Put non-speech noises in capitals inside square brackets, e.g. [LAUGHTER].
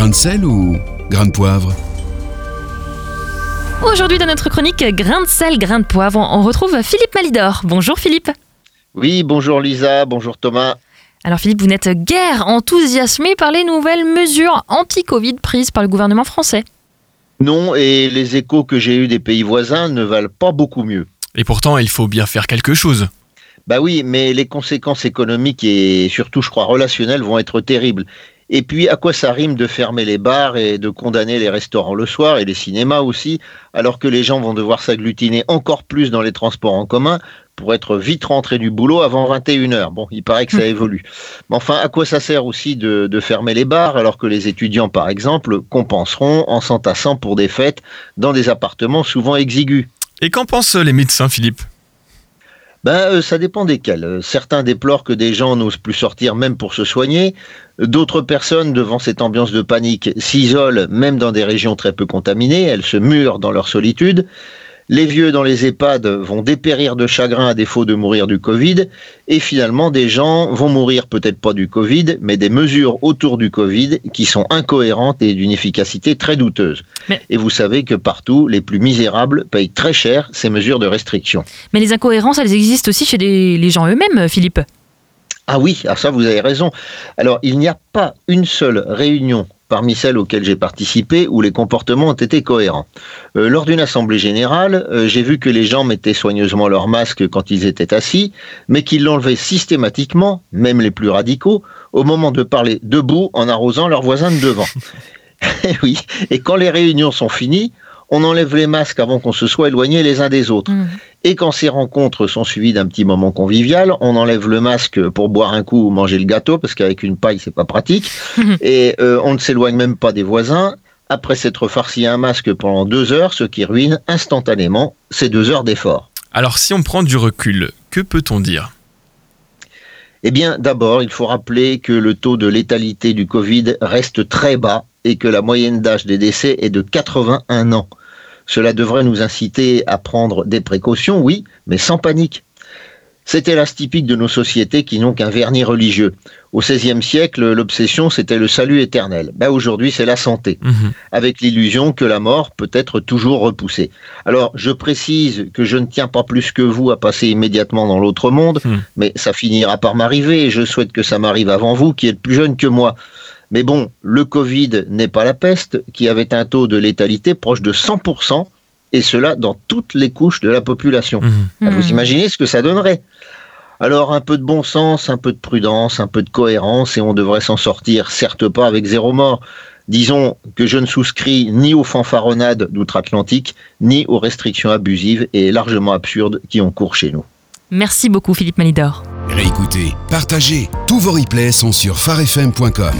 Grain de sel ou grain de poivre Aujourd'hui dans notre chronique Grain de sel, grain de poivre, on retrouve Philippe Malidor. Bonjour Philippe. Oui, bonjour Lisa, bonjour Thomas. Alors Philippe, vous n'êtes guère enthousiasmé par les nouvelles mesures anti-Covid prises par le gouvernement français. Non, et les échos que j'ai eus des pays voisins ne valent pas beaucoup mieux. Et pourtant, il faut bien faire quelque chose. Bah oui, mais les conséquences économiques et surtout, je crois, relationnelles vont être terribles. Et puis, à quoi ça rime de fermer les bars et de condamner les restaurants le soir et les cinémas aussi, alors que les gens vont devoir s'agglutiner encore plus dans les transports en commun pour être vite rentrés du boulot avant 21h. Bon, il paraît que ça évolue. Mais enfin, à quoi ça sert aussi de, de fermer les bars alors que les étudiants, par exemple, compenseront en s'entassant pour des fêtes dans des appartements souvent exigus? Et qu'en pensent les médecins, Philippe? Ben, euh, ça dépend desquels. Euh, Certains déplorent que des gens n'osent plus sortir même pour se soigner. D'autres personnes, devant cette ambiance de panique, s'isolent même dans des régions très peu contaminées. Elles se murent dans leur solitude. Les vieux dans les EHPAD vont dépérir de chagrin à défaut de mourir du Covid. Et finalement, des gens vont mourir peut-être pas du Covid, mais des mesures autour du Covid qui sont incohérentes et d'une efficacité très douteuse. Mais- Et vous savez que partout, les plus misérables payent très cher ces mesures de restriction. Mais les incohérences, elles existent aussi chez les, les gens eux-mêmes, Philippe. Ah oui, ah ça vous avez raison. Alors il n'y a pas une seule réunion parmi celles auxquelles j'ai participé où les comportements ont été cohérents. Euh, lors d'une assemblée générale, euh, j'ai vu que les gens mettaient soigneusement leur masque quand ils étaient assis, mais qu'ils l'enlevaient systématiquement, même les plus radicaux, au moment de parler debout en arrosant leurs voisins de devant. [LAUGHS] Eh oui, et quand les réunions sont finies, on enlève les masques avant qu'on se soit éloignés les uns des autres. Mhm. Et quand ces rencontres sont suivies d'un petit moment convivial, on enlève le masque pour boire un coup ou manger le gâteau, parce qu'avec une paille, c'est pas pratique. et euh, on ne s'éloigne même pas des voisins. Après s'être farci un masque pendant deux heures, ce qui ruine instantanément ces deux heures d'effort. Alors, si on prend du recul, que peut-on dire? Eh bien, d'abord, il faut rappeler que le taux de létalité du Covid reste très bas et que la moyenne d'âge des décès est de 81 ans. Cela devrait nous inciter à prendre des précautions, oui, mais sans panique. C'est hélas typique de nos sociétés qui n'ont qu'un vernis religieux. Au XVIe siècle, l'obsession, c'était le salut éternel. Ben, Aujourd'hui, c'est la santé, Mhm. avec l'illusion que la mort peut être toujours repoussée. Alors, je précise que je ne tiens pas plus que vous à passer immédiatement dans l'autre monde, Hmm. mais ça finira par m'arriver et je souhaite que ça m'arrive avant vous qui êtes plus jeune que moi. Mais bon, le Covid n'est pas la peste, qui avait un taux de létalité proche de 100%, et cela dans toutes les couches de la population. Mhm. Ah, Vous Mhm. imaginez ce que ça donnerait Alors un peu de bon sens, un peu de prudence, un peu de cohérence, et on devrait s'en sortir, certes pas avec zéro mort. Disons que je ne souscris ni aux fanfaronnades d'outre-Atlantique, ni aux restrictions abusives et largement absurdes qui ont cours chez nous. Merci beaucoup Philippe Malidor. Réécoutez, partagez. Tous vos replays sont sur farfm.com.